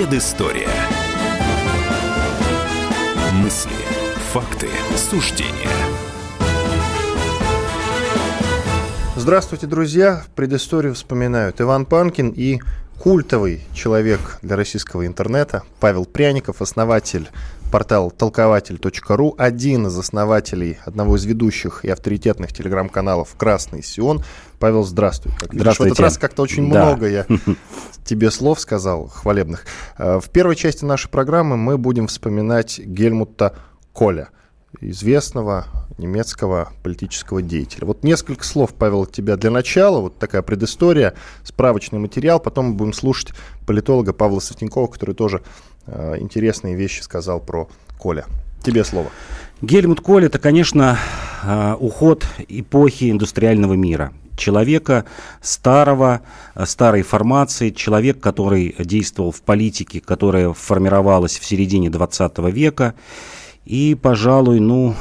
Предыстория. Мысли, факты, суждения. Здравствуйте, друзья. Предысторию вспоминают Иван Панкин и культовый человек для российского интернета Павел Пряников, основатель портала толкователь.ру, один из основателей одного из ведущих и авторитетных телеграм-каналов «Красный Сион». Павел, здравствуй. Как здравствуйте. в этот раз как-то очень да. много я тебе слов сказал, хвалебных. Э, в первой части нашей программы мы будем вспоминать Гельмута Коля, известного немецкого политического деятеля. Вот несколько слов, Павел, от тебя для начала, вот такая предыстория, справочный материал, потом мы будем слушать политолога Павла Светенкова, который тоже э, интересные вещи сказал про Коля. Тебе слово. Гельмут Коль это, конечно, э, уход эпохи индустриального мира. Человека старого, э, старой формации, человек, который действовал в политике, которая формировалась в середине 20 века. И, пожалуй, ну,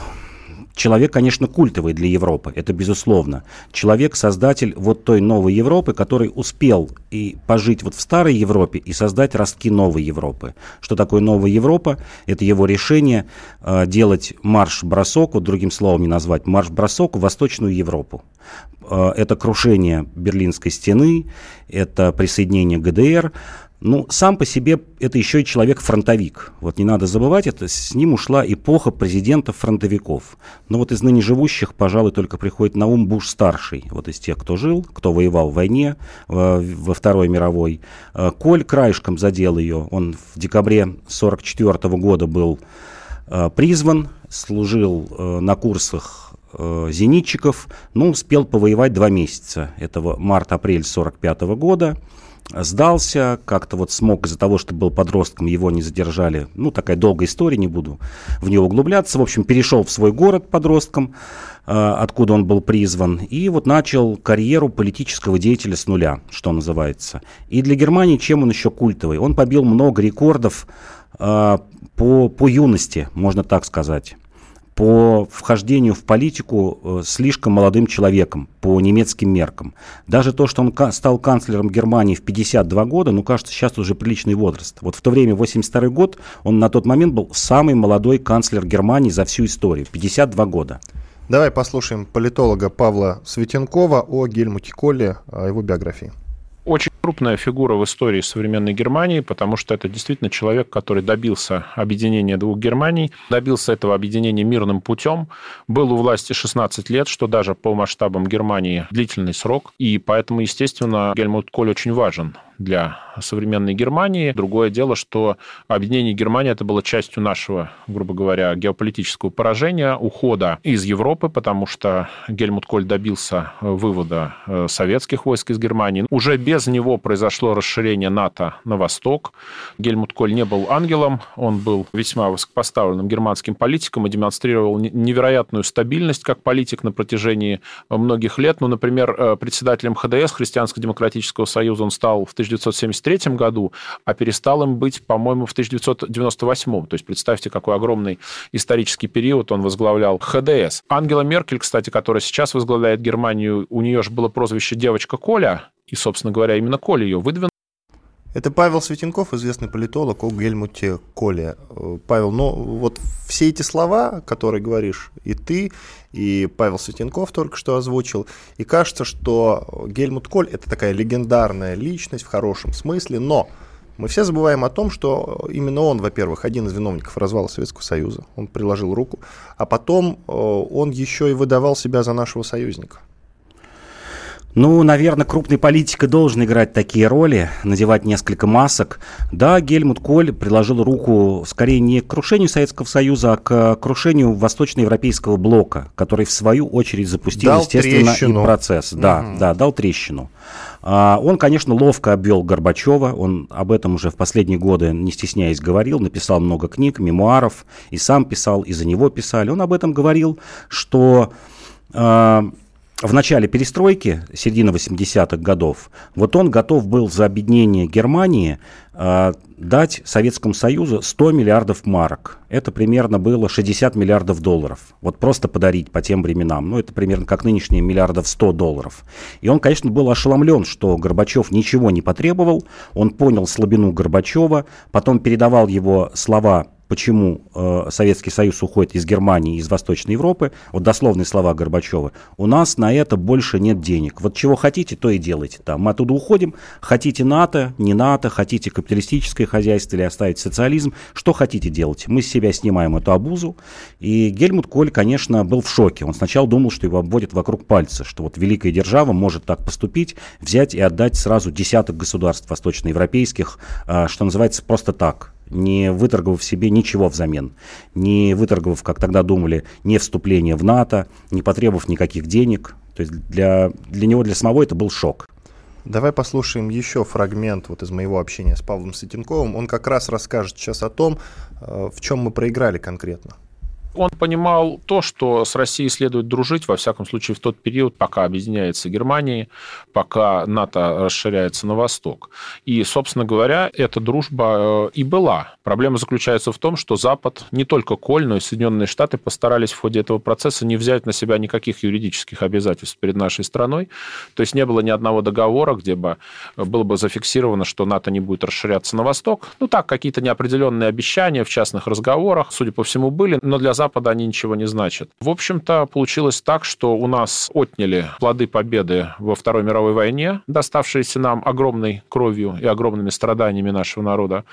Человек, конечно, культовый для Европы, это безусловно. Человек, создатель вот той новой Европы, который успел и пожить вот в старой Европе и создать ростки новой Европы. Что такое новая Европа? Это его решение э, делать марш-бросок, вот другим словом не назвать, марш-бросок в Восточную Европу. Э, это крушение Берлинской стены, это присоединение ГДР, ну, сам по себе это еще и человек-фронтовик. Вот не надо забывать, это с ним ушла эпоха президентов-фронтовиков. Но вот из ныне живущих, пожалуй, только приходит на ум Буш-старший. Вот из тех, кто жил, кто воевал в войне, во, во Второй мировой. Э, Коль краешком задел ее. Он в декабре 1944 года был э, призван, служил э, на курсах зенитчиков, ну, успел повоевать два месяца. Это март-апрель 1945 года сдался, как-то вот смог из-за того, что был подростком, его не задержали. Ну, такая долгая история, не буду в нее углубляться. В общем, перешел в свой город подростком, э, откуда он был призван, и вот начал карьеру политического деятеля с нуля, что называется. И для Германии чем он еще культовый? Он побил много рекордов э, по, по юности, можно так сказать по вхождению в политику э, слишком молодым человеком по немецким меркам. Даже то, что он стал канцлером Германии в 52 года, ну, кажется, сейчас уже приличный возраст. Вот в то время, 82 год, он на тот момент был самый молодой канцлер Германии за всю историю, 52 года. Давай послушаем политолога Павла Светенкова о Гельмуте Колле, о его биографии крупная фигура в истории современной Германии, потому что это действительно человек, который добился объединения двух Германий, добился этого объединения мирным путем, был у власти 16 лет, что даже по масштабам Германии длительный срок, и поэтому, естественно, Гельмут Коль очень важен для современной Германии. Другое дело, что объединение Германии это было частью нашего, грубо говоря, геополитического поражения, ухода из Европы, потому что Гельмут Коль добился вывода э, советских войск из Германии. Уже без него произошло расширение НАТО на восток. Гельмут Коль не был ангелом, он был весьма высокопоставленным германским политиком и демонстрировал невероятную стабильность как политик на протяжении многих лет. Ну, например, э, председателем ХДС, Христианско-демократического союза, он стал в 1973 году, а перестал им быть, по-моему, в 1998. То есть представьте, какой огромный исторический период он возглавлял ХДС. Ангела Меркель, кстати, которая сейчас возглавляет Германию, у нее же было прозвище «девочка Коля», и, собственно говоря, именно Коля ее выдвинул. Это Павел Светенков, известный политолог о Гельмуте Коле. Павел, ну вот все эти слова, которые говоришь и ты, и Павел Светенков только что озвучил, и кажется, что Гельмут Коль – это такая легендарная личность в хорошем смысле, но мы все забываем о том, что именно он, во-первых, один из виновников развала Советского Союза, он приложил руку, а потом э, он еще и выдавал себя за нашего союзника. Ну, наверное, крупный политик и должен играть такие роли, надевать несколько масок. Да, Гельмут Коль приложил руку скорее не к крушению Советского Союза, а к крушению восточноевропейского блока, который в свою очередь запустил, дал естественно, трещину. и процесс. Да, угу. да, дал трещину. А, он, конечно, ловко обвел Горбачева, он об этом уже в последние годы, не стесняясь, говорил, написал много книг, мемуаров, и сам писал, и за него писали. Он об этом говорил, что... А, в начале перестройки, середина 80-х годов, вот он готов был за объединение Германии э, дать Советскому Союзу 100 миллиардов марок. Это примерно было 60 миллиардов долларов. Вот просто подарить по тем временам. Ну, это примерно как нынешние миллиардов 100 долларов. И он, конечно, был ошеломлен, что Горбачев ничего не потребовал. Он понял слабину Горбачева, потом передавал его слова почему э, Советский Союз уходит из Германии, из Восточной Европы, вот дословные слова Горбачева, у нас на это больше нет денег. Вот чего хотите, то и делайте там. Мы оттуда уходим, хотите НАТО, не НАТО, хотите капиталистическое хозяйство или оставить социализм, что хотите делать. Мы с себя снимаем эту обузу. И Гельмут Коль, конечно, был в шоке. Он сначала думал, что его обводят вокруг пальца, что вот великая держава может так поступить, взять и отдать сразу десяток государств восточноевропейских, э, что называется, просто так, не выторговав себе ничего взамен, не выторговав, как тогда думали, не вступление в НАТО, не потребовав никаких денег. То есть для, для него, для самого это был шок. Давай послушаем еще фрагмент вот из моего общения с Павлом Сытенковым. Он как раз расскажет сейчас о том, э, в чем мы проиграли конкретно. Он понимал то, что с Россией следует дружить, во всяком случае, в тот период, пока объединяется Германия, пока НАТО расширяется на восток. И, собственно говоря, эта дружба э, и была. Проблема заключается в том, что Запад, не только Коль, но и Соединенные Штаты постарались в ходе этого процесса не взять на себя никаких юридических обязательств перед нашей страной. То есть не было ни одного договора, где бы было бы зафиксировано, что НАТО не будет расширяться на восток. Ну так, какие-то неопределенные обещания в частных разговорах, судя по всему, были, но для Запада они ничего не значат. В общем-то, получилось так, что у нас отняли плоды победы во Второй мировой войне, доставшиеся нам огромной кровью и огромными страданиями нашего народа.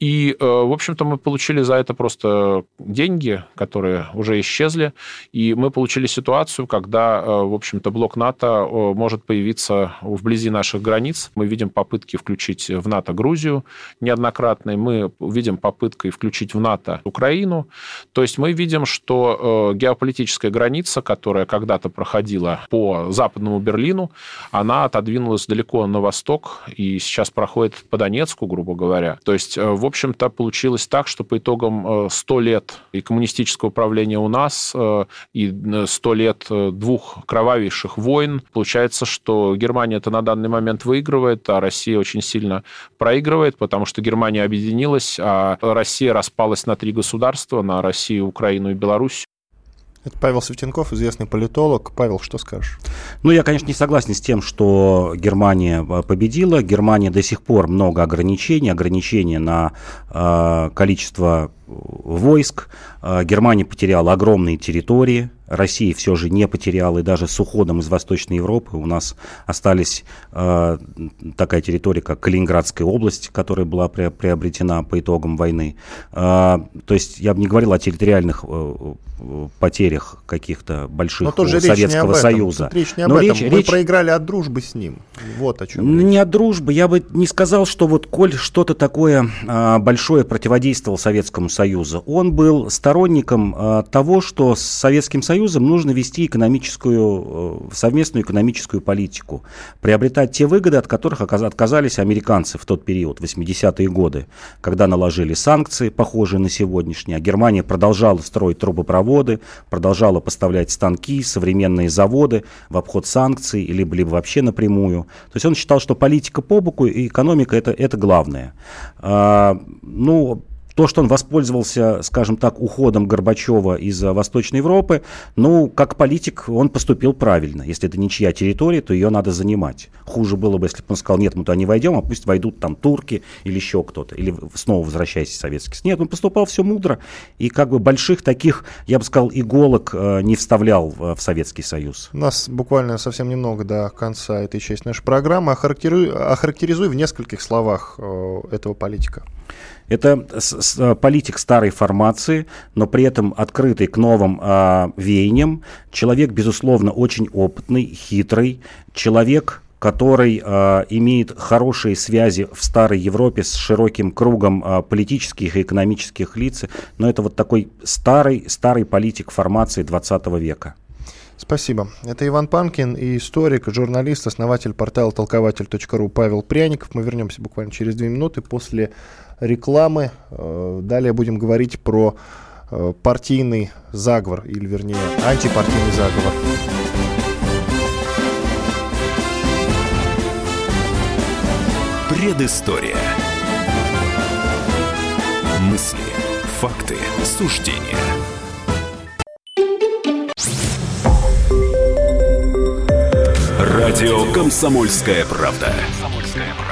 И, э, в общем-то, мы получили за это просто деньги, которые уже исчезли, и мы получили ситуацию, когда, э, в общем-то, блок НАТО э, может появиться вблизи наших границ. Мы видим попытки включить в НАТО Грузию неоднократные, мы видим попытки включить в НАТО Украину. То есть мы видим видим, что э, геополитическая граница, которая когда-то проходила по западному Берлину, она отодвинулась далеко на восток и сейчас проходит по Донецку, грубо говоря. То есть, э, в общем-то, получилось так, что по итогам 100 э, лет и коммунистического правления у нас, и 100 лет двух кровавейших войн, получается, что Германия это на данный момент выигрывает, а Россия очень сильно проигрывает, потому что Германия объединилась, а Россия распалась на три государства, на Россию, Украину Украину и Беларусь. Это Павел Светенков, известный политолог. Павел, что скажешь? Ну, я, конечно, не согласен с тем, что Германия э, победила. Германия до сих пор много ограничений, ограничения на э, количество войск. Э, Германия потеряла огромные территории, Россия все же не потеряла, и даже с уходом из Восточной Европы у нас остались э, такая территория, как Калининградская область, которая была приобретена по итогам войны. Э, то есть я бы не говорил о территориальных э, потерях каких-то больших у Советского Союза. Тут речь не об Но этом. Речь, Мы речь... проиграли от дружбы с ним. Вот о чем. Не от дружбы. Я бы не сказал, что вот Коль что-то такое э, большое противодействовал Советскому Союзу. Он был сторонником э, того, что с Советским Союзом Союзом нужно вести экономическую, э, совместную экономическую политику, приобретать те выгоды, от которых отказались американцы в тот период, 80-е годы, когда наложили санкции, похожие на сегодняшние, а Германия продолжала строить трубопроводы, продолжала поставлять станки, современные заводы в обход санкций, либо, либо вообще напрямую. То есть он считал, что политика по боку и экономика это, это главное. А, ну, то, что он воспользовался, скажем так, уходом Горбачева из Восточной Европы, ну, как политик он поступил правильно. Если это ничья территория, то ее надо занимать. Хуже было бы, если бы он сказал, нет, мы туда не войдем, а пусть войдут там турки или еще кто-то, или снова возвращайся Советский Союз. Нет, он поступал все мудро, и как бы больших таких, я бы сказал, иголок э, не вставлял в, в Советский Союз. У нас буквально совсем немного до конца этой части нашей программы. Охарактеризуй, охарактеризуй в нескольких словах э, этого политика. Это политик старой формации, но при этом открытый к новым э, веяниям. Человек, безусловно, очень опытный, хитрый. Человек, который э, имеет хорошие связи в старой Европе с широким кругом э, политических и экономических лиц. Но это вот такой старый, старый политик формации 20 века. Спасибо. Это Иван Панкин и историк, журналист, основатель портала толкователь.ру Павел Пряников. Мы вернемся буквально через две минуты после рекламы. Э, далее будем говорить про э, партийный заговор, или вернее антипартийный заговор. Предыстория. Мысли, факты, суждения. Радио «Комсомольская правда».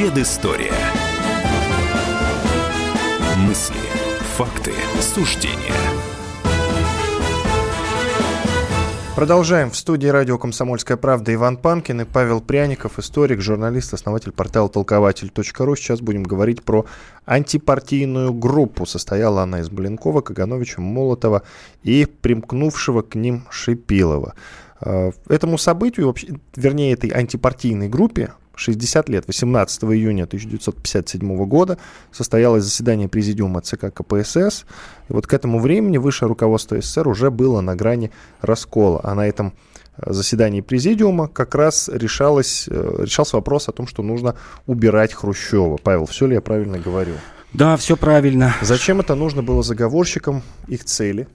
Предыстория. Мысли, факты, суждения. Продолжаем. В студии радио «Комсомольская правда» Иван Панкин и Павел Пряников, историк, журналист, основатель портала толкователь.ру. Сейчас будем говорить про антипартийную группу. Состояла она из Блинкова, Кагановича, Молотова и примкнувшего к ним Шипилова. Э, этому событию, вернее, этой антипартийной группе 60 лет. 18 июня 1957 года состоялось заседание Президиума ЦК КПСС. И вот к этому времени высшее руководство СССР уже было на грани раскола. А на этом э, заседании Президиума как раз решалось, э, решался вопрос о том, что нужно убирать Хрущева. Павел, все ли я правильно говорю? Да, все правильно. Zачем это нужно было заговорщикам, их цели?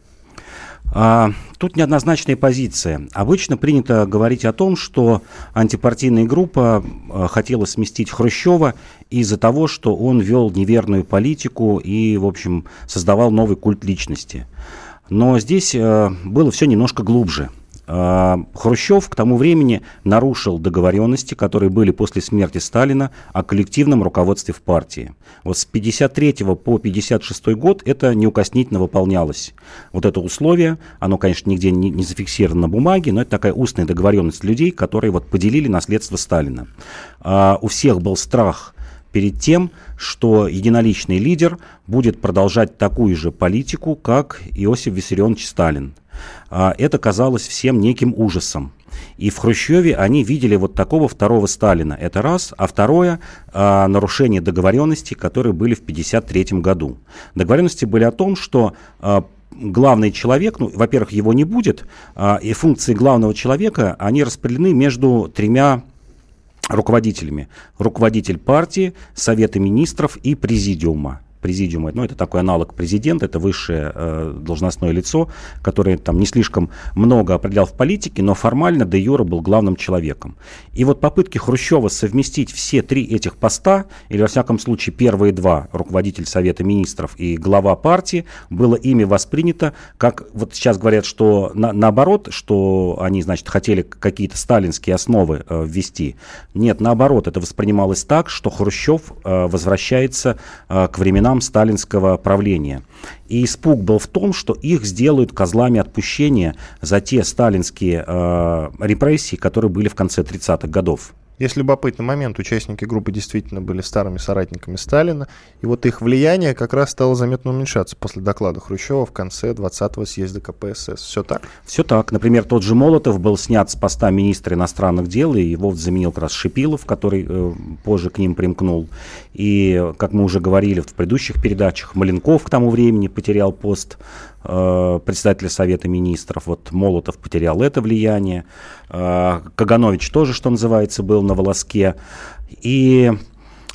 А, тут неоднозначная позиция. Обычно принято говорить о том, что антипартийная группа а, хотела сместить Хрущева из-за того, что он вел неверную политику и, в общем, создавал новый культ личности. Но здесь а, было все немножко глубже – Хрущев к тому времени нарушил договоренности, которые были после смерти Сталина о коллективном руководстве в партии. Вот с 53 по 56 год это неукоснительно выполнялось. Вот это условие, оно, конечно, нигде не, не зафиксировано на бумаге, но это такая устная договоренность людей, которые вот поделили наследство Сталина. А у всех был страх перед тем, что единоличный лидер будет продолжать такую же политику, как Иосиф Виссарионович Сталин. А это казалось всем неким ужасом. И в Хрущеве они видели вот такого второго Сталина. Это раз. А второе а, нарушение договоренностей, которые были в 1953 году. Договоренности были о том, что а, главный человек, ну, во-первых, его не будет, и функции главного человека, они распределены между тремя руководителями. Руководитель партии, Совета министров и Президиума президиума, ну, это такой аналог президента, это высшее э, должностное лицо, которое там не слишком много определял в политике, но формально де юра был главным человеком. И вот попытки Хрущева совместить все три этих поста, или во всяком случае первые два, руководитель Совета Министров и глава партии, было ими воспринято, как вот сейчас говорят, что на, наоборот, что они, значит, хотели какие-то сталинские основы э, ввести. Нет, наоборот, это воспринималось так, что Хрущев э, возвращается э, к временам временам сталинского правления. И испуг был в том, что их сделают козлами отпущения за те сталинские э, репрессии, которые были в конце 30-х годов. Есть любопытный момент. Участники группы действительно были старыми соратниками Сталина. И вот их влияние как раз стало заметно уменьшаться после доклада Хрущева в конце 20-го съезда КПСС. Все так? Все так. Например, тот же Молотов был снят с поста министра иностранных дел, и его заменил как раз Шипилов, который э, позже к ним примкнул. И, как мы уже говорили в предыдущих передачах, Маленков к тому времени потерял пост председателя Совета Министров. Вот Молотов потерял это влияние. Э, Каганович тоже, что называется, был на волоске. И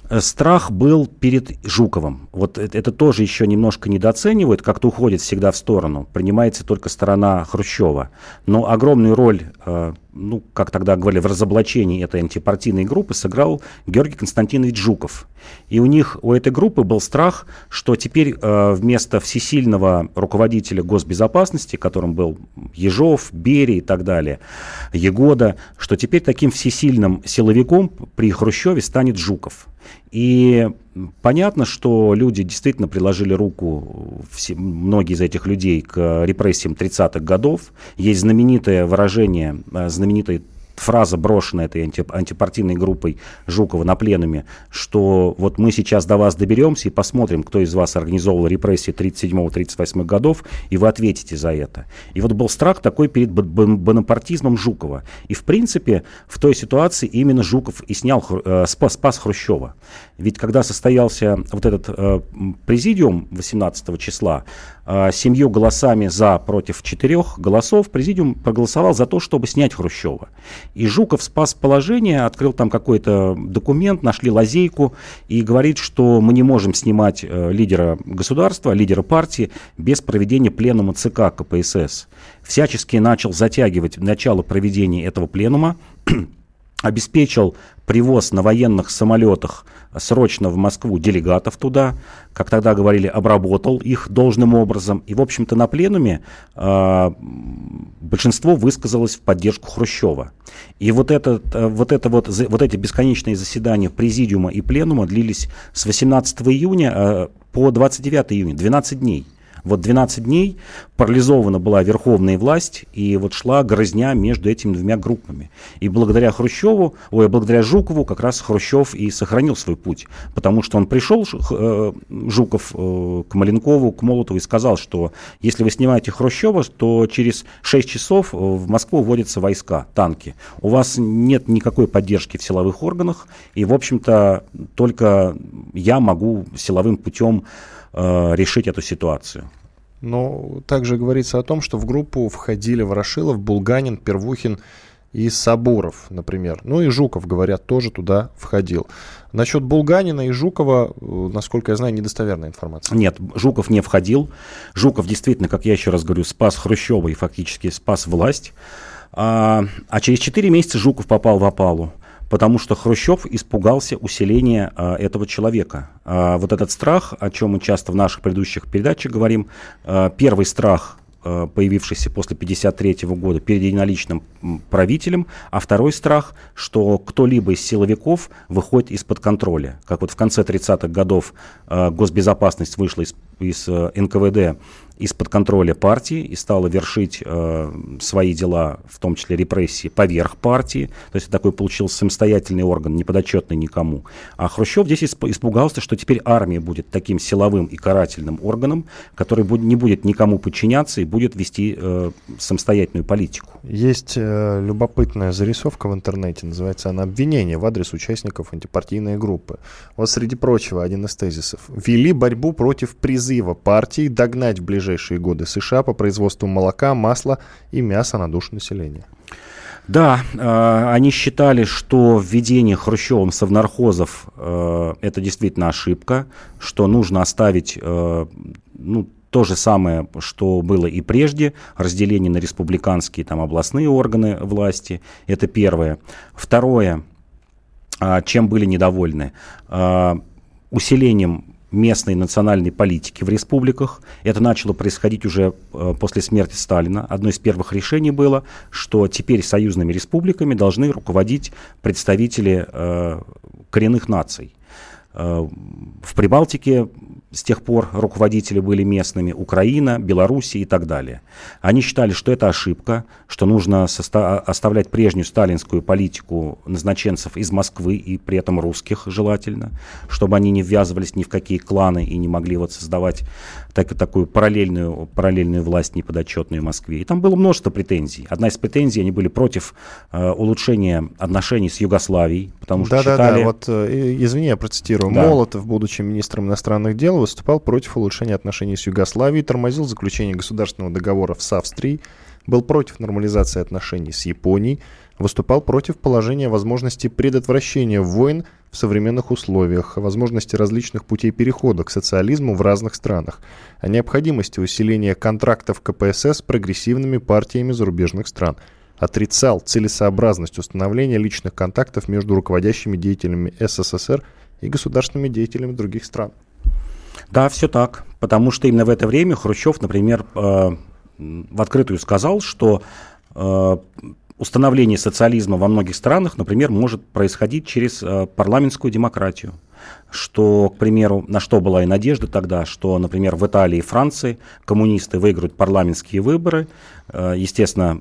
э, страх был перед Жуковым. Вот это тоже еще немножко недооценивают, как-то уходит всегда в сторону. Принимается только сторона Хрущева. Но огромную роль ну, как тогда говорили, в разоблачении этой антипартийной группы сыграл Георгий Константинович Жуков. И у них, у этой группы был страх, что теперь э, вместо всесильного руководителя госбезопасности, которым был Ежов, Берия и так далее, Егода, что теперь таким всесильным силовиком при Хрущеве станет Жуков. И понятно, что люди действительно приложили руку, все, многие из этих людей, к репрессиям 30-х годов. Есть знаменитое выражение, э, знаменитый фраза, брошенная этой анти, антипартийной группой Жукова на пленуме, что вот мы сейчас до вас доберемся и посмотрим, кто из вас организовывал репрессии 37-38 годов, и вы ответите за это. И вот был страх такой перед бонапартизмом Жукова. И в принципе в той ситуации именно Жуков и снял, э, спас, спас Хрущева. Ведь когда состоялся вот этот э, президиум 18 числа, семью голосами за против четырех голосов президиум проголосовал за то, чтобы снять Хрущева. И Жуков спас положение, открыл там какой-то документ, нашли лазейку и говорит, что мы не можем снимать э, лидера государства, лидера партии без проведения пленума ЦК КПСС. Всячески начал затягивать начало проведения этого пленума, обеспечил привоз на военных самолетах срочно в Москву делегатов туда, как тогда говорили, обработал их должным образом. И, в общем-то, на пленуме э, большинство высказалось в поддержку Хрущева. И вот, это, э, вот, это вот, вот эти бесконечные заседания президиума и пленума длились с 18 июня э, по 29 июня, 12 дней. Вот 12 дней парализована была верховная власть, и вот шла грызня между этими двумя группами. И благодаря Хрущеву, ой, благодаря Жукову как раз Хрущев и сохранил свой путь, потому что он пришел, э, Жуков, э, к Маленкову, к Молотову и сказал, что если вы снимаете Хрущева, то через 6 часов в Москву вводятся войска, танки. У вас нет никакой поддержки в силовых органах, и, в общем-то, только я могу силовым путем э, решить эту ситуацию. Но также говорится о том, что в группу входили Ворошилов, Булганин, Первухин и Сабуров, например. Ну и Жуков, говорят, тоже туда входил. Насчет Булганина и Жукова, э, насколько я знаю, недостоверная информация. Нет, Жуков не входил. Жуков действительно, как я еще раз говорю, спас Хрущева и фактически спас власть. А, а через 4 месяца Жуков попал в опалу потому что Хрущев испугался усиления а, этого человека. А, вот этот страх, о чем мы часто в наших предыдущих передачах говорим, а, первый страх а, появившийся после 1953 года перед единоличным правителем, а второй страх, что кто-либо из силовиков выходит из-под контроля. Как вот в конце 30-х годов э, госбезопасность вышла из, из э, НКВД из-под контроля партии и стала вершить э, свои дела, в том числе репрессии, поверх партии. То есть такой получился самостоятельный орган, не подотчетный никому. А Хрущев здесь испугался, что теперь армия будет таким силовым и карательным органом, который будет, не будет никому подчиняться и будет вести э, самостоятельную политику. Есть э, любопытная зарисовка в интернете, называется она «Обвинение в адрес участников антипартийной группы». Вот среди прочего один из тезисов. «Вели борьбу против призыва партии догнать в ближайшее ближайшие годы США по производству молока, масла и мяса на душу населения. Да, э, они считали, что введение Хрущевым совнархозов э, это действительно ошибка, что нужно оставить э, ну, то же самое, что было и прежде, разделение на республиканские там, областные органы власти, это первое. Второе, э, чем были недовольны, э, усилением местной национальной политики в республиках. Это начало происходить уже э, после смерти Сталина. Одно из первых решений было, что теперь союзными республиками должны руководить представители э, коренных наций. Э, в Прибалтике с тех пор руководители были местными, Украина, Белоруссия и так далее. Они считали, что это ошибка, что нужно оставлять прежнюю сталинскую политику назначенцев из Москвы и при этом русских желательно, чтобы они не ввязывались ни в какие кланы и не могли вот создавать так, такую параллельную, параллельную власть, неподотчетную Москве. И там было множество претензий. Одна из претензий, они были против э, улучшения отношений с Югославией, потому что да, считали... Да, да, вот, э, извини, я процитирую. Да. Молотов, будучи министром иностранных дел, выступал против улучшения отношений с Югославией, тормозил заключение государственного договора с Австрией, был против нормализации отношений с Японией, выступал против положения возможности предотвращения войн в современных условиях, возможности различных путей перехода к социализму в разных странах, о необходимости усиления контрактов КПСС с прогрессивными партиями зарубежных стран, отрицал целесообразность установления личных контактов между руководящими деятелями СССР и государственными деятелями других стран. Да, все так. Потому что именно в это время Хрущев, например, э, в открытую сказал, что э, установление социализма во многих странах, например, может происходить через э, парламентскую демократию. Что, к примеру, на что была и надежда тогда, что, например, в Италии и Франции коммунисты выиграют парламентские выборы, э, естественно,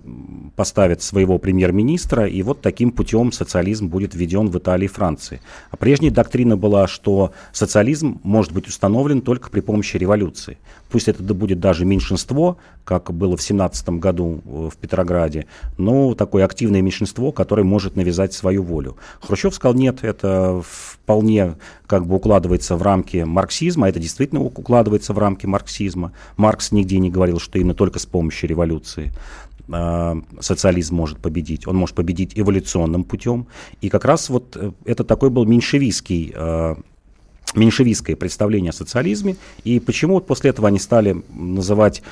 поставят своего премьер-министра, и вот таким путем социализм будет введен в Италии и Франции. А прежняя доктрина была, что социализм может быть установлен только при помощи революции. Пусть это будет даже меньшинство, как было в 17 году э, в Петрограде, но такое активное меньшинство, которое может навязать свою волю. Хрущев сказал, нет, это вполне как бы укладывается в рамки марксизма, это действительно укладывается в рамки марксизма. Маркс нигде не говорил, что именно только с помощью революции э, социализм может победить. Он может победить эволюционным путем. И как раз вот э, это такой был меньшевистский э, меньшевистское представление о социализме, и почему вот после этого они стали называть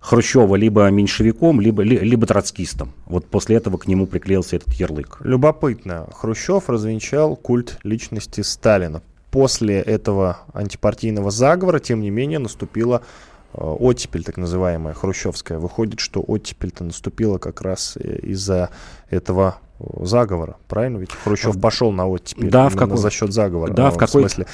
Хрущева либо меньшевиком, либо, либо троцкистом. Вот после этого к нему приклеился этот ярлык. Любопытно. Хрущев развенчал культ личности Сталина. После этого антипартийного заговора, тем не менее, наступила э, оттепель, так называемая, хрущевская. Выходит, что оттепель-то наступила как раз э, из-за этого заговора, правильно? Ведь Хрущев пошел на оттепель да, в какой... за счет заговора. Да, в, какой... смысле,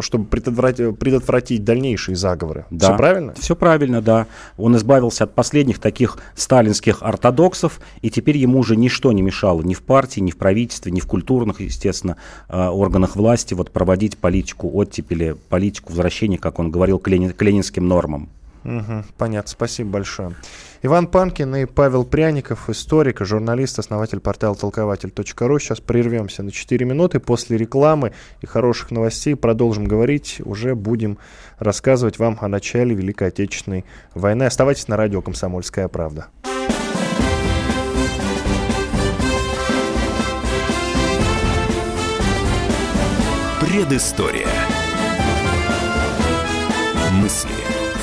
чтобы предотвратить, предотвратить дальнейшие заговоры. Да. Все правильно? Все правильно, да. Он избавился от последних таких сталинских ортодоксов, и теперь ему уже ничто не мешало ни в партии, ни в правительстве, ни в культурных, естественно, а, органах власти вот проводить политику оттепели, политику возвращения, как он говорил, к, ленин, к ленинским нормам. Угу, понятно, спасибо большое. Иван Панкин и Павел Пряников, историк, журналист, основатель портала толкователь.ру. Сейчас прервемся на 4 минуты. После рекламы и хороших новостей продолжим говорить. Уже будем рассказывать вам о начале Великой Отечественной войны. Оставайтесь на радио «Комсомольская правда». Предыстория. Мысли,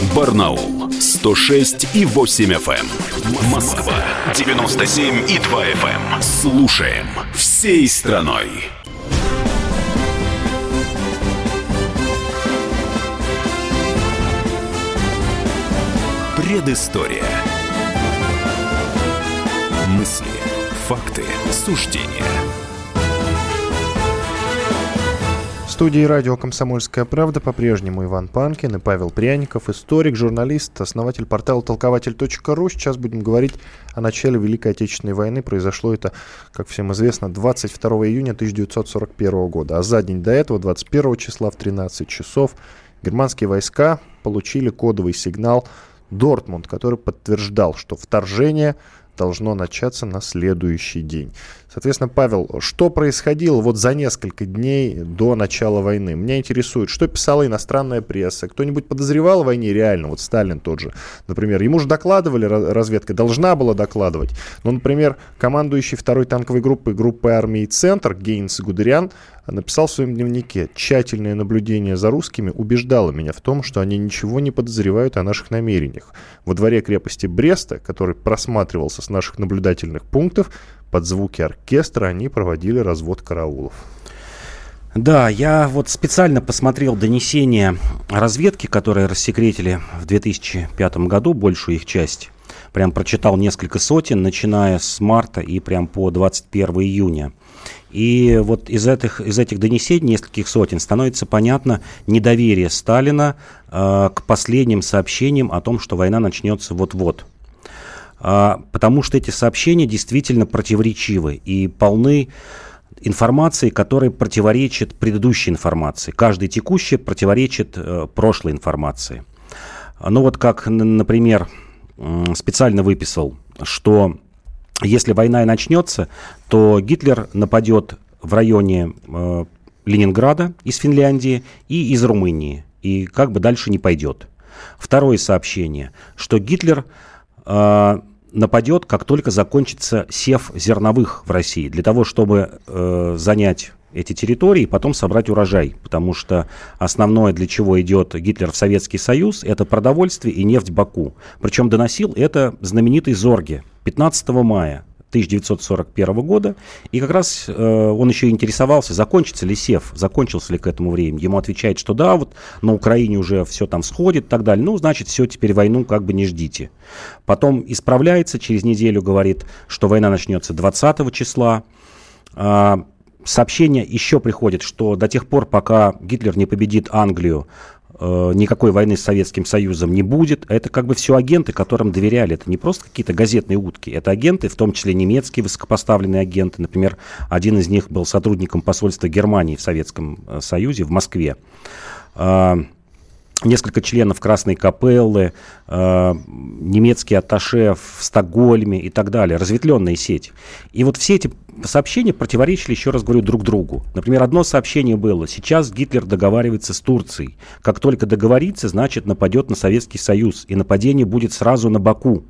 Эм. Барнаул 106 и 8 FM. Эм. Москва 97 и 2 FM. Слушаем всей страной. Предыстория. Мысли, факты, суждения. Студии радио «Комсомольская правда» по-прежнему Иван Панкин и Павел Пряников, историк, журналист, основатель портала толкователь.ру. Сейчас будем говорить о начале Великой Отечественной войны. Произошло это, как всем известно, 22 июня 1941 года. А за день до этого, 21 числа в 13 часов, германские войска получили кодовый сигнал Дортмунд, который подтверждал, что вторжение должно начаться на следующий день. Соответственно, Павел, что происходило вот за несколько дней до начала войны? Меня интересует, что писала иностранная пресса? Кто-нибудь подозревал о войне реально? Вот Сталин тот же, например. Ему же докладывали, разведка должна была докладывать. Но, например, командующий второй танковой группы группы армии «Центр» Гейнс Гудериан написал в своем дневнике, тщательное наблюдение за русскими убеждало меня в том, что они ничего не подозревают о наших намерениях. Во дворе крепости Бреста, который просматривался с наших наблюдательных пунктов, под звуки оркестра они проводили развод караулов. Да, я вот специально посмотрел донесения разведки, которые рассекретили в 2005 году, большую их часть. Прям прочитал несколько сотен, начиная с марта и прям по 21 июня. И вот из этих, из этих донесений, нескольких сотен, становится понятно недоверие Сталина э, к последним сообщениям о том, что война начнется вот-вот. А, потому что эти сообщения действительно противоречивы и полны информации, которая противоречит предыдущей информации. Каждая текущая противоречит э, прошлой информации. Ну вот как, например, специально выписал, что если война и начнется, то Гитлер нападет в районе э, Ленинграда из Финляндии и из Румынии, и как бы дальше не пойдет. Второе сообщение, что Гитлер э, нападет, как только закончится сев зерновых в России. Для того, чтобы э, занять эти территории и потом собрать урожай, потому что основное, для чего идет Гитлер в Советский Союз, это продовольствие и нефть Баку. Причем доносил это знаменитый Зорге 15 мая 1941 года. И как раз э, он еще интересовался, закончится ли СЕФ, закончился ли к этому времени. Ему отвечает, что да, вот на Украине уже все там сходит и так далее. Ну, значит, все, теперь войну как бы не ждите. Потом исправляется, через неделю говорит, что война начнется 20 числа. А, сообщение еще приходит, что до тех пор, пока Гитлер не победит Англию, э, никакой войны с Советским Союзом не будет. Это как бы все агенты, которым доверяли. Это не просто какие-то газетные утки. Это агенты, в том числе немецкие высокопоставленные агенты. Например, один из них был сотрудником посольства Германии в Советском э, Союзе в Москве. Несколько членов Красной Капеллы, э, немецкие атташе в Стокгольме и так далее, разветвленная сеть. И вот все эти сообщения противоречили, еще раз говорю, друг другу. Например, одно сообщение было, сейчас Гитлер договаривается с Турцией. Как только договорится, значит нападет на Советский Союз, и нападение будет сразу на Баку.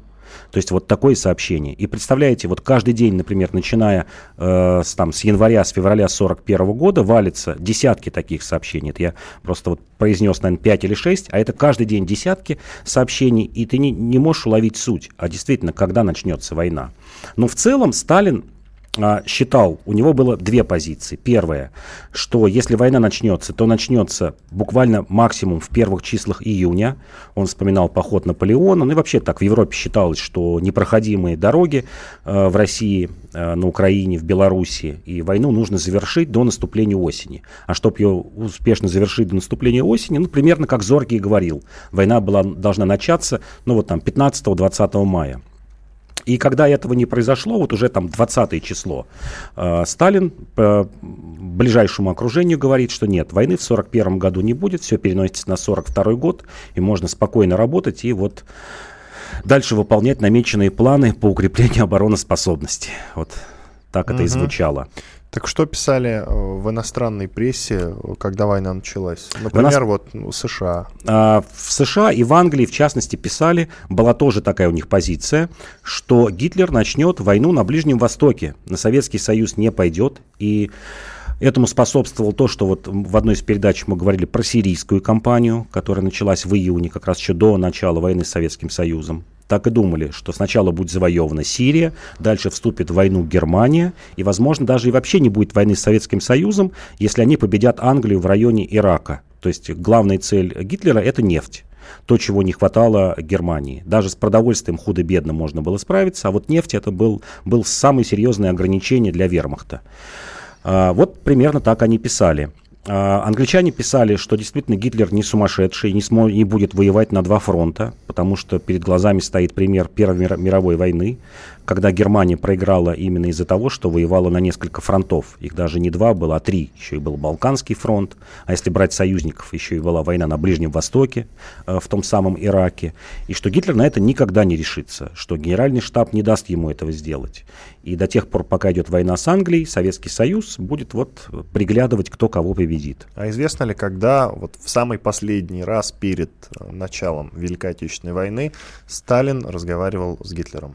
То есть вот такое сообщение. И представляете, вот каждый день, например, начиная э, с, там, с января, с февраля 41 года, валится десятки таких сообщений. Это я просто вот произнес, наверное, 5 или 6, а это каждый день десятки сообщений, и ты не, не можешь уловить суть, а действительно, когда начнется война. Но в целом Сталин считал, у него было две позиции. Первая, что если война начнется, то начнется буквально максимум в первых числах июня. Он вспоминал поход Наполеона. Ну и вообще так в Европе считалось, что непроходимые дороги э, в России, э, на Украине, в Беларуси, и войну нужно завершить до наступления осени. А чтобы ее успешно завершить до наступления осени, ну примерно как Зоркий говорил, война была, должна начаться, ну вот там 15-20 мая. И когда этого не произошло, вот уже там 20 число, э, Сталин по ближайшему окружению говорит, что нет, войны в 41 году не будет, все переносится на 42 год, и можно спокойно работать и вот дальше выполнять намеченные планы по укреплению обороноспособности. Вот так это угу. и звучало. Так что писали э, в иностранной прессе, когда война началась? Например, нас... вот ну, США. А, в США и в Англии, в частности, писали, была тоже такая у них позиция, что Гитлер начнет войну на Ближнем Востоке, на Советский Союз не пойдет, и Этому способствовало то, что вот в одной из передач мы говорили про сирийскую кампанию, которая началась в июне, как раз еще до начала войны с Советским Союзом так и думали, что сначала будет завоевана Сирия, дальше вступит в войну Германия, и, возможно, даже и вообще не будет войны с Советским Союзом, если они победят Англию в районе Ирака. То есть главная цель Гитлера – это нефть то, чего не хватало Германии. Даже с продовольствием худо-бедно можно было справиться, а вот нефть это был, был самое серьезное ограничение для вермахта. А, вот примерно так они писали. А, англичане писали, что действительно Гитлер не сумасшедший, не, смо- не будет воевать на два фронта, потому что перед глазами стоит пример Первой мировой войны, когда Германия проиграла именно из-за того, что воевала на несколько фронтов. Их даже не два было, а три. Еще и был Балканский фронт, а если брать союзников, еще и была война на Ближнем Востоке, э, в том самом Ираке. И что Гитлер на это никогда не решится, что генеральный штаб не даст ему этого сделать. И до тех пор, пока идет война с Англией, Советский Союз будет вот приглядывать, кто кого победит. А известно ли, когда вот в самый последний раз перед э, началом Великой Отечественной войны Сталин разговаривал с Гитлером?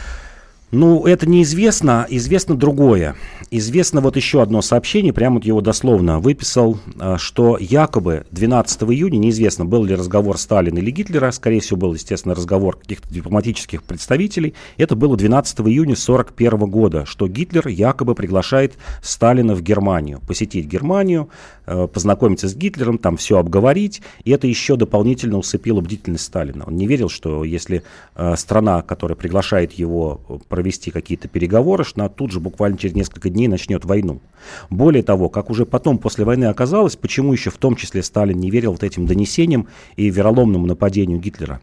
Ну, это неизвестно, известно другое. Известно вот еще одно сообщение, прямо вот его дословно выписал, а, что якобы 12 июня, неизвестно, был ли разговор Сталина или Гитлера, скорее всего, был, естественно, разговор каких-то дипломатических представителей. Это было 12 июня 1941 года, что Гитлер якобы приглашает Сталина в Германию, посетить Германию, э, познакомиться с Гитлером, там все обговорить, и это еще дополнительно усыпило бдительность Сталина. Он не верил, что если э, страна, которая приглашает его провести какие-то переговоры, что она тут же буквально через несколько дней начнет войну. Более того, как уже потом после войны оказалось, почему еще в том числе Сталин не верил вот этим донесениям и вероломному нападению Гитлера.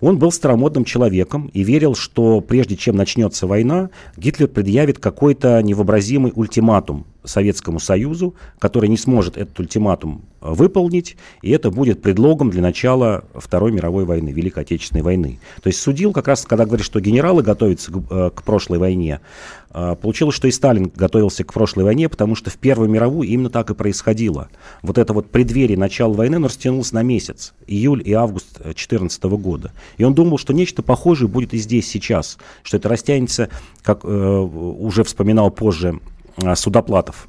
Он был старомодным человеком и верил, что прежде чем начнется война, Гитлер предъявит какой-то невообразимый ультиматум Советскому Союзу, который не сможет этот ультиматум выполнить, и это будет предлогом для начала Второй мировой войны, Великой Отечественной войны. То есть судил как раз, когда говорит, что генералы готовятся к, э, к прошлой войне, э, получилось, что и Сталин готовился к прошлой войне, потому что в Первую мировую именно так и происходило. Вот это вот преддверие начала войны, оно растянулось на месяц, июль и август 2014 года. И он думал, что нечто похожее будет и здесь, сейчас, что это растянется, как э, уже вспоминал позже э, Судоплатов,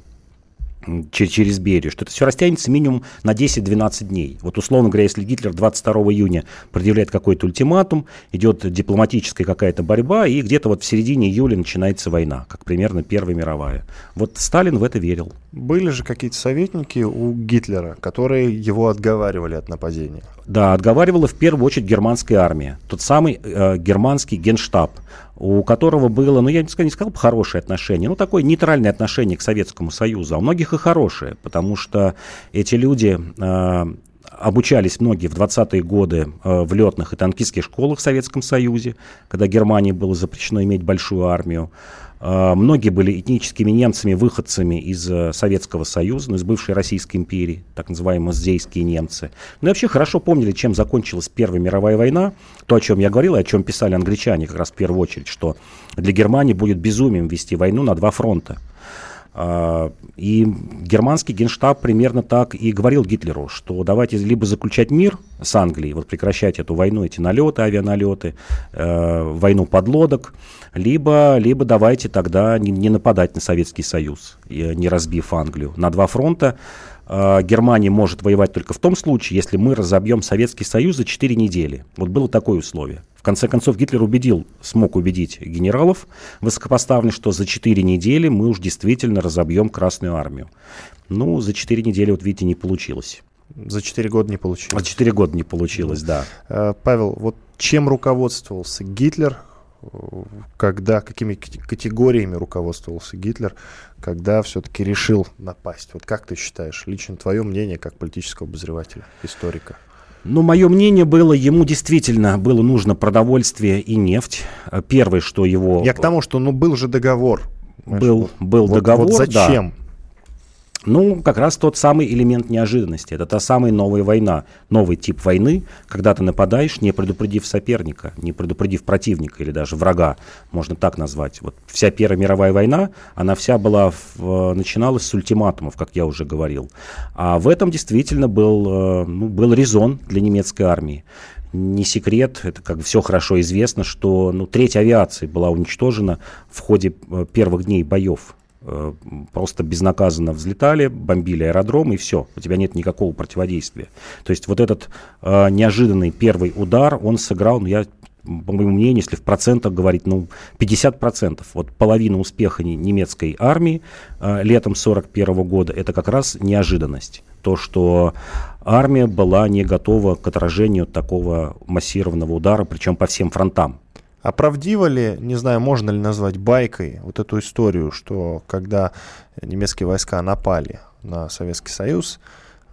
через Берию, что это все растянется минимум на 10-12 дней. Вот условно говоря, если Гитлер 22 июня предъявляет какой-то ультиматум, идет дипломатическая какая-то борьба, и где-то вот в середине июля начинается война, как примерно Первая мировая. Вот Сталин в это верил. Были же какие-то советники у Гитлера, которые его отговаривали от нападения? Да, отговаривала в первую очередь германская армия. Тот самый э, германский генштаб, у которого было, ну я не сказал, не сказал бы хорошее отношение, ну такое нейтральное отношение к Советскому Союзу, а у многих и хорошее, потому что эти люди э, обучались многие в 20-е годы э, в летных и танкистских школах в Советском Союзе, когда Германии было запрещено иметь большую армию. Э, многие были этническими немцами, выходцами из э, Советского Союза, ну, из бывшей Российской империи, так называемые здейские немцы. Ну и вообще хорошо помнили, чем закончилась Первая мировая война. То, о чем я говорил, и о чем писали англичане как раз в первую очередь, что для Германии будет безумием вести войну на два фронта. А, и германский генштаб примерно так и говорил Гитлеру, что давайте либо заключать мир с Англией, вот прекращать эту войну, эти налеты, авианалеты, э, войну подлодок, либо, либо давайте тогда не, не нападать на Советский Союз, не разбив Англию. На два фронта э, Германия может воевать только в том случае, если мы разобьем Советский Союз за 4 недели. Вот было такое условие конце концов, Гитлер убедил, смог убедить генералов высокопоставленных, что за 4 недели мы уж действительно разобьем Красную Армию. Ну, за 4 недели, вот видите, не получилось. За 4 года не получилось. За 4 года не получилось, да. Э, Павел, вот чем руководствовался Гитлер, когда, какими категориями руководствовался Гитлер, когда все-таки решил напасть? Вот как ты считаешь, лично твое мнение как политического обозревателя, историка? Ну, мое мнение было, ему действительно было нужно продовольствие и нефть. Первое, что его... Я к тому, что, ну, был же договор. Был, был вот, договор, вот зачем? Да. Ну, как раз тот самый элемент неожиданности. Это та самая новая война, новый тип войны, когда ты нападаешь, не предупредив соперника, не предупредив противника или даже врага, можно так назвать. Вот вся Первая мировая война, она вся была, в, начиналась с ультиматумов, как я уже говорил. А в этом действительно был, э, ну, был резон для немецкой армии не секрет, это как бы все хорошо известно, что ну, треть авиации была уничтожена в ходе э, первых дней боев Э, просто безнаказанно взлетали, бомбили аэродром, и все, у тебя нет никакого противодействия. То есть вот этот э, неожиданный первый удар, он сыграл, ну, я по моему мнению, если в процентах говорить, ну, 50%. Вот половина успеха немецкой армии э, летом 41 года, это как раз неожиданность. То, что армия была не готова к отражению такого массированного удара, причем по всем фронтам. А правдиво ли, не знаю, можно ли назвать байкой вот эту историю, что когда немецкие войска напали на Советский Союз,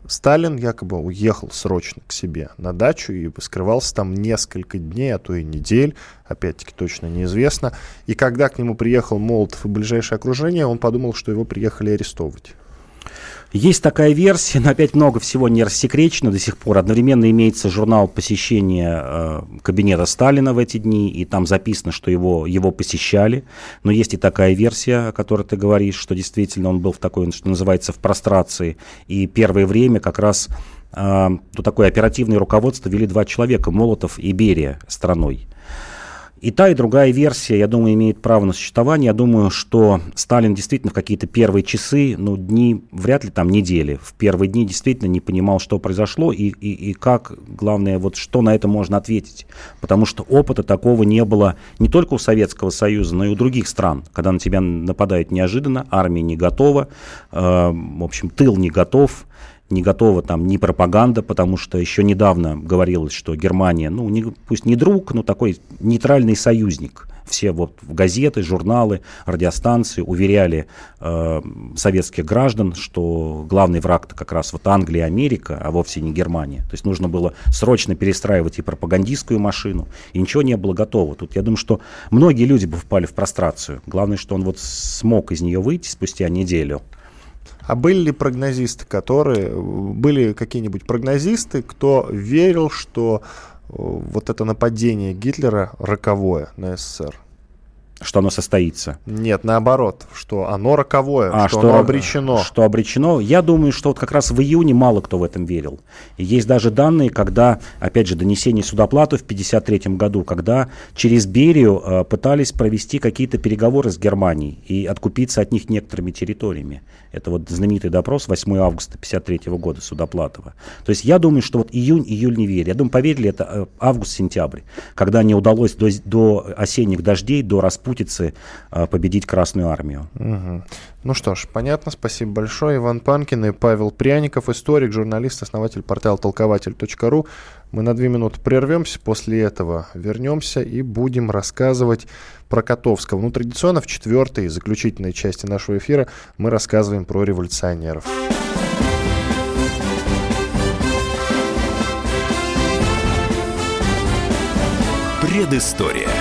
Сталин якобы уехал срочно к себе на дачу и скрывался там несколько дней, а то и недель, опять-таки точно неизвестно. И когда к нему приехал Молотов и ближайшее окружение, он подумал, что его приехали арестовывать. Есть такая версия, но опять много всего не рассекречено до сих пор. Одновременно имеется журнал посещения э, кабинета Сталина в эти дни, и там записано, что его, его посещали. Но есть и такая версия, о которой ты говоришь, что действительно он был в такой, что называется, в прострации. И первое время как раз э, то такое оперативное руководство вели два человека, Молотов и Берия страной. И та, и другая версия, я думаю, имеет право на существование. Я думаю, что Сталин действительно в какие-то первые часы, ну, дни, вряд ли там недели, в первые дни действительно не понимал, что произошло и, и, и как, главное, вот что на это можно ответить. Потому что опыта такого не было не только у Советского Союза, но и у других стран, когда на тебя нападает неожиданно, армия не готова, э, в общем, тыл не готов, не готова там ни пропаганда, потому что еще недавно говорилось, что Германия, ну, не, пусть не друг, но такой нейтральный союзник. Все вот газеты, журналы, радиостанции уверяли э, советских граждан, что главный враг-то как раз вот Англия Америка, а вовсе не Германия. То есть нужно было срочно перестраивать и пропагандистскую машину, и ничего не было готово. Тут я думаю, что многие люди бы впали в прострацию. Главное, что он вот смог из нее выйти спустя неделю. А были ли прогнозисты, которые... Были какие-нибудь прогнозисты, кто верил, что э, вот это нападение Гитлера роковое на СССР? Что оно состоится. Нет, наоборот, что оно роковое, а, что, что оно обречено. Что обречено. Я думаю, что вот как раз в июне мало кто в этом верил. И есть даже данные, когда, опять же, донесение судоплату в 1953 году, когда через Берию э, пытались провести какие-то переговоры с Германией и откупиться от них некоторыми территориями. Это вот знаменитый допрос 8 августа 1953 года Судоплатова. То есть я думаю, что вот июнь-июль не верили. Я думаю, поверили, это э, август-сентябрь, когда не удалось до, до осенних дождей, до распутицы э, победить Красную Армию. Угу. Ну что ж, понятно, спасибо большое. Иван Панкин и Павел Пряников, историк, журналист, основатель портала толкователь.ру. Мы на две минуты прервемся, после этого вернемся и будем рассказывать про Котовского. Ну, традиционно в четвертой, заключительной части нашего эфира мы рассказываем про революционеров. Предыстория.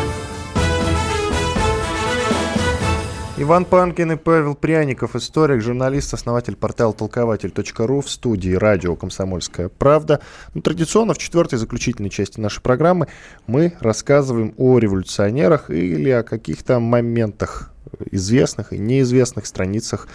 Иван Панкин и Павел Пряников, историк, журналист, основатель портала толкователь.ру в студии радио «Комсомольская правда». Ну, традиционно в четвертой заключительной части нашей программы мы рассказываем о революционерах или о каких-то моментах известных и неизвестных страницах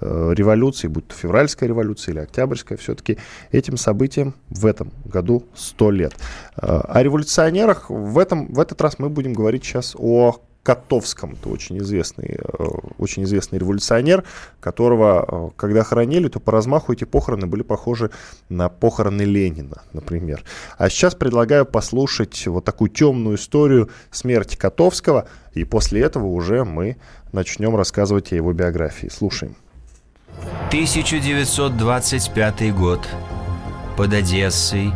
Э, революции, будь то февральская революция или октябрьская, все-таки этим событиям в этом году 100 лет. Э, о революционерах в, этом, в этот раз мы будем говорить сейчас о Котовском. Это очень известный, э, очень известный революционер, которого, когда хоронили, то по размаху эти похороны были похожи на похороны Ленина, например. А сейчас предлагаю послушать вот такую темную историю смерти Котовского, и после этого уже мы начнем рассказывать о его биографии. Слушаем. 1925 год. Под Одессой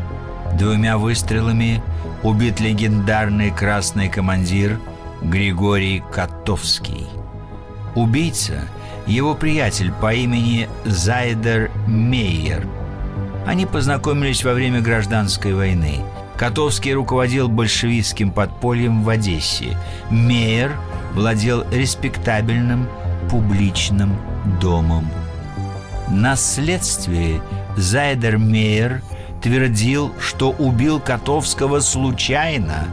двумя выстрелами убит легендарный красный командир Григорий Котовский. Убийца – его приятель по имени Зайдер Мейер. Они познакомились во время гражданской войны. Котовский руководил большевистским подпольем в Одессе. Мейер владел респектабельным публичным домом на следствии Зайдер Мейер твердил, что убил Котовского случайно.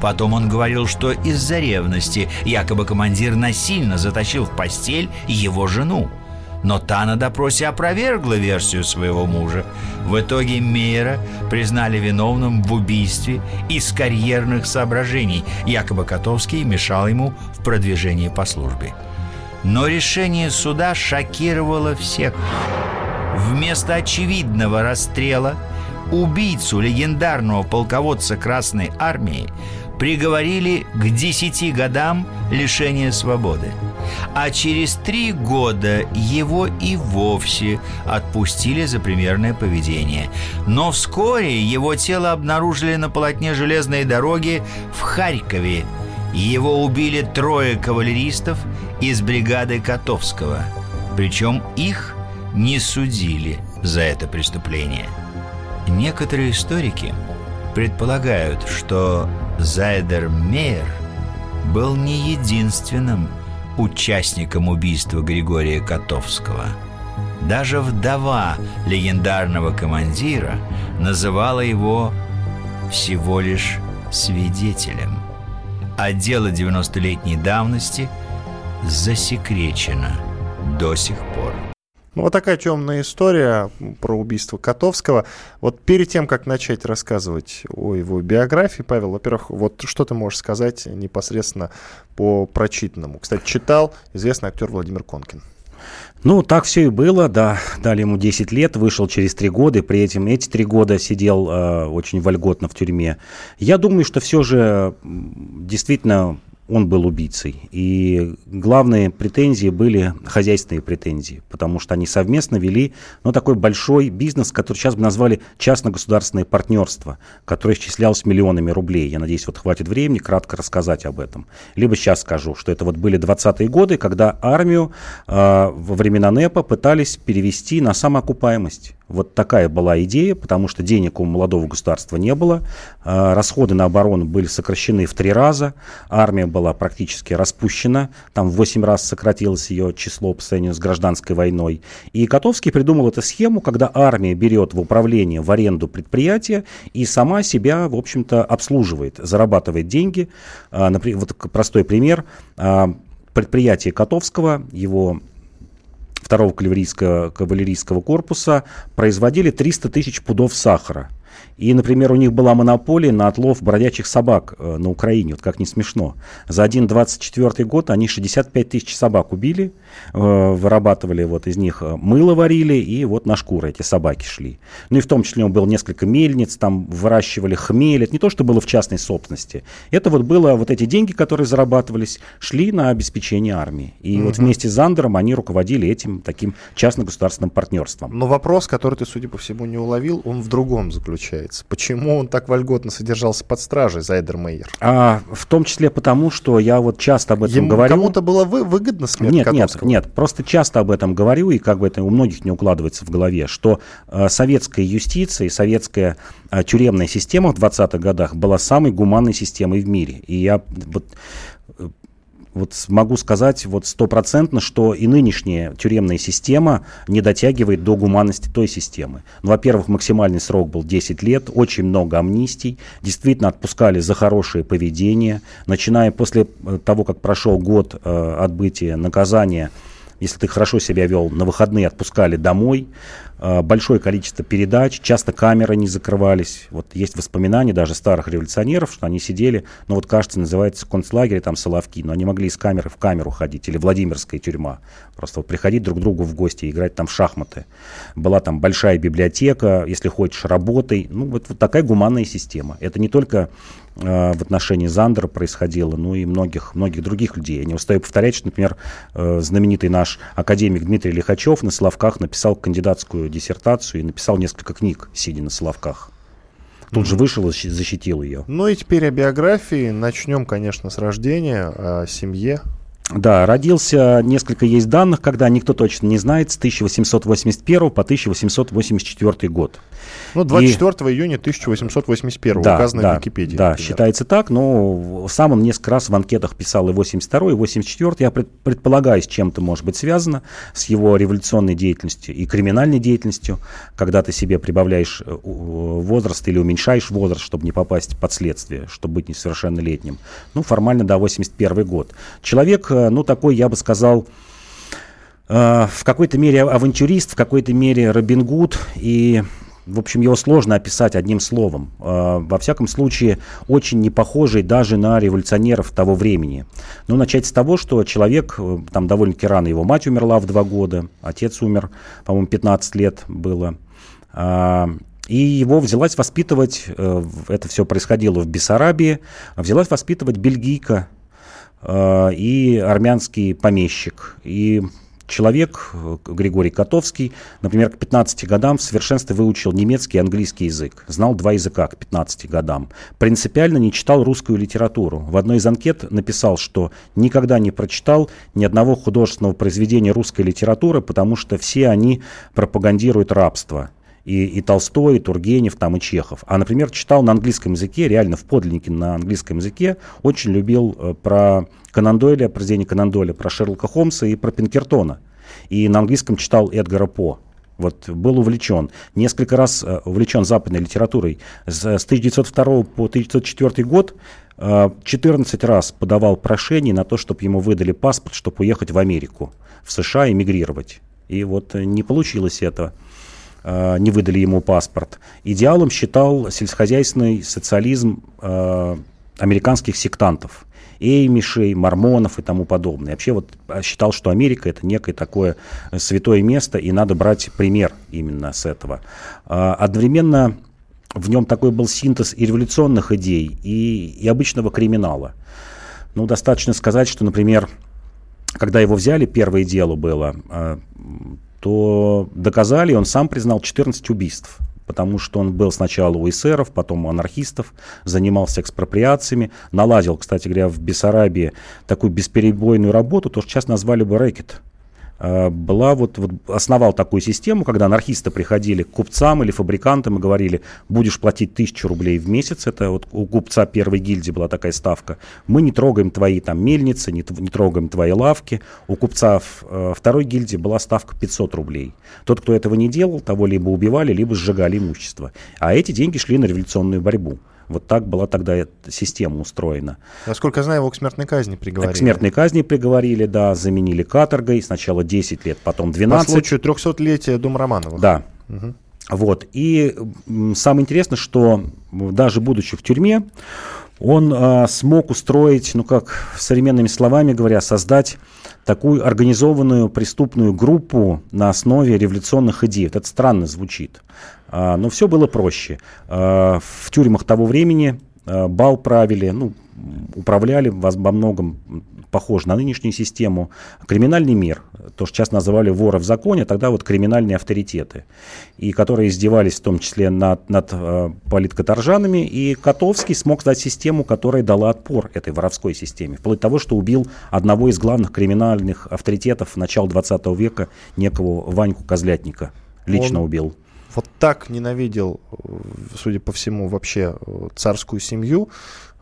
Потом он говорил, что из-за ревности якобы командир насильно затащил в постель его жену. Но та на допросе опровергла версию своего мужа. В итоге Мейера признали виновным в убийстве из карьерных соображений. Якобы Котовский мешал ему в продвижении по службе. Но решение суда шокировало всех. Вместо очевидного расстрела убийцу легендарного полководца Красной Армии приговорили к десяти годам лишения свободы. А через три года его и вовсе отпустили за примерное поведение. Но вскоре его тело обнаружили на полотне железной дороги в Харькове. Его убили трое кавалеристов из бригады Котовского. Причем их не судили за это преступление. Некоторые историки предполагают, что Зайдер Мейер был не единственным участником убийства Григория Котовского. Даже вдова легендарного командира называла его всего лишь свидетелем. А дело 90-летней давности – засекречено до сих пор. Ну, вот такая темная история про убийство Котовского. Вот перед тем, как начать рассказывать о его биографии, Павел, во-первых, вот что ты можешь сказать непосредственно по прочитанному? Кстати, читал известный актер Владимир Конкин. Ну, так все и было, да. Дали ему 10 лет, вышел через 3 года, и при этом эти 3 года сидел э, очень вольготно в тюрьме. Я думаю, что все же действительно он был убийцей. И главные претензии были хозяйственные претензии, потому что они совместно вели ну, такой большой бизнес, который сейчас бы назвали частно-государственное партнерство, которое исчислялось миллионами рублей. Я надеюсь, вот хватит времени кратко рассказать об этом. Либо сейчас скажу, что это вот были 20-е годы, когда армию э, во времена НЭПа пытались перевести на самоокупаемость. Вот такая была идея, потому что денег у молодого государства не было, э, расходы на оборону были сокращены в три раза, армия была практически распущена, там в 8 раз сократилось ее число по сравнению с гражданской войной. И Котовский придумал эту схему, когда армия берет в управление, в аренду предприятия и сама себя, в общем-то, обслуживает, зарабатывает деньги. А, например, вот простой пример. А, предприятие Котовского, его второго кавалерийского, корпуса производили 300 тысяч пудов сахара – и, например, у них была монополия на отлов бродячих собак э, на Украине, вот как не смешно. За 1,24 год они 65 тысяч собак убили, э, вырабатывали вот из них э, мыло варили, и вот на шкуры эти собаки шли. Ну и в том числе было несколько мельниц, там выращивали хмель. Это не то, что было в частной собственности. Это вот было, вот эти деньги, которые зарабатывались, шли на обеспечение армии. И угу. вот вместе с Зандером они руководили этим таким частно-государственным партнерством. Но вопрос, который ты, судя по всему, не уловил, он в другом заключается получается? Почему он так вольготно содержался под стражей, Зайдер Мейер? А, в том числе потому, что я вот часто об этом Ему говорю. Кому-то было вы, выгодно смерть Нет, Котовского? нет, нет. Просто часто об этом говорю, и как бы это у многих не укладывается в голове, что э, советская юстиция и советская э, тюремная система в 20-х годах была самой гуманной системой в мире. И я вот вот могу сказать вот стопроцентно, что и нынешняя тюремная система не дотягивает до гуманности той системы. Ну, во-первых, максимальный срок был 10 лет, очень много амнистий, действительно отпускали за хорошее поведение, начиная после э, того, как прошел год э, отбытия наказания, если ты хорошо себя вел, на выходные отпускали домой. А, большое количество передач, часто камеры не закрывались. Вот есть воспоминания даже старых революционеров, что они сидели, ну вот кажется, называется концлагерь, там Соловки, но они могли из камеры в камеру ходить, или Владимирская тюрьма. Просто вот приходить друг к другу в гости играть там в шахматы. Была там большая библиотека, если хочешь, работай. Ну вот, вот такая гуманная система. Это не только Э, в отношении Зандера происходило, ну и многих, многих других людей. Я не устаю повторять, что, например, э, знаменитый наш академик Дмитрий Лихачев на Соловках написал кандидатскую диссертацию и написал несколько книг, сидя на Соловках. Тут же вышел и защитил ее. Ну и теперь о биографии. Начнем, конечно, с рождения, о семье. Да, родился, несколько есть данных, когда никто точно не знает, с 1881 по 1884 год. Ну, 24 и, июня 1881 да, указано да, в Википедии. Да, например. считается так, но сам он несколько раз в анкетах писал и 82 и 84 Я предполагаю, с чем-то может быть связано, с его революционной деятельностью и криминальной деятельностью, когда ты себе прибавляешь э, возраст или уменьшаешь возраст, чтобы не попасть под следствие, чтобы быть несовершеннолетним. Ну, формально, да, 81 год. Человек э, ну, такой, я бы сказал, э, в какой-то мере авантюрист, в какой-то мере Робин Гуд, и, в общем, его сложно описать одним словом. Э, во всяком случае, очень не похожий даже на революционеров того времени. Ну, начать с того, что человек, э, там довольно-таки рано его мать умерла в два года, отец умер, по-моему, 15 лет было. И его взялась воспитывать, это все происходило в Бессарабии, взялась воспитывать бельгийка, Э, и армянский помещик. И человек, э, Григорий Котовский, например, к 15 годам в совершенстве выучил немецкий и английский язык, знал два языка к 15 годам, принципиально не читал русскую литературу. В одной из анкет написал, что никогда не прочитал ни одного художественного произведения русской литературы, потому что все они пропагандируют рабство и, и Толстой, и Тургенев, там, и Чехов. А, например, читал на английском языке, реально в подлиннике на английском языке, очень любил э, про Конан Дойля, произведение Конан Дойля, про Шерлока Холмса и про Пинкертона. И на английском читал Эдгара По. Вот был увлечен. Несколько раз э, увлечен западной литературой. С, с 1902 по 1904 год 14 э, раз подавал прошение на то, чтобы ему выдали паспорт, чтобы уехать в Америку, в США, эмигрировать. И вот э, не получилось это. Э, не выдали ему паспорт. Идеалом считал сельскохозяйственный социализм э, американских сектантов. эймишей, мормонов и тому подобное. Вообще вот считал, что Америка это некое такое святое место, и надо брать пример именно с этого. Одновременно в нем такой был синтез и революционных идей, и, и обычного криминала. Ну, достаточно сказать, что, например, когда его взяли, первое дело было, то доказали, он сам признал 14 убийств потому что он был сначала у эсеров, потом у анархистов, занимался экспроприациями, наладил, кстати говоря, в Бессарабии такую бесперебойную работу, то, что сейчас назвали бы рэкет. А, была вот, вот основал такую систему, когда анархисты приходили к купцам или фабрикантам и говорили, будешь платить тысячу рублей в месяц, это вот у купца первой гильдии была такая ставка, мы не трогаем твои там мельницы, не, не трогаем твои лавки, у купца в, э, второй гильдии была ставка 500 рублей. Тот, кто этого не делал, того либо убивали, либо сжигали имущество. А эти деньги шли на революционную борьбу. Вот так была тогда система устроена. Насколько я знаю, его к смертной казни приговорили. К смертной казни приговорили, да, заменили каторгой. Сначала 10 лет, потом 12. По случаю 300-летия Дом Романовых. Да. Угу. Вот. И самое интересное, что даже будучи в тюрьме, он а, смог устроить, ну как современными словами говоря, создать такую организованную преступную группу на основе революционных идей. Вот это странно звучит. А, но все было проще. А, в тюрьмах того времени а, бал правили, ну, управляли во многом похож на нынешнюю систему. Криминальный мир, то, что сейчас называли воры в законе, тогда вот криминальные авторитеты, и которые издевались в том числе над, над э, политкоторжанами. И Котовский смог создать систему, которая дала отпор этой воровской системе, вплоть до того, что убил одного из главных криминальных авторитетов начала 20 века, некого Ваньку Козлятника. Лично Он... убил вот так ненавидел, э, судя по всему, вообще э, царскую семью,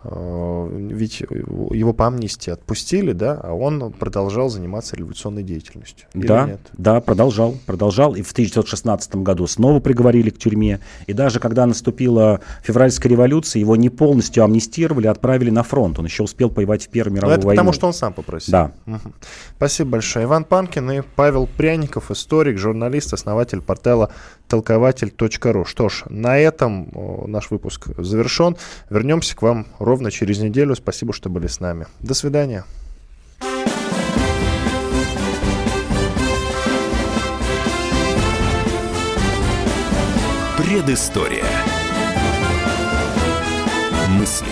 ведь его по амнистии отпустили, да, а он продолжал заниматься революционной деятельностью. да, нет? да, продолжал, продолжал. И в 1916 году снова приговорили к тюрьме. И даже когда наступила февральская революция, его не полностью амнистировали, отправили на фронт. Он еще успел воевать в Первую мировую Но это войну. потому, что он сам попросил. Да. Угу. Спасибо большое. Иван Панкин и Павел Пряников, историк, журналист, основатель портала толкователь.ру. Что ж, на этом наш выпуск завершен. Вернемся к вам ровно через неделю. Спасибо, что были с нами. До свидания. Предыстория. Мысли,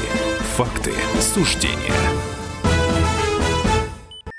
факты, суждения –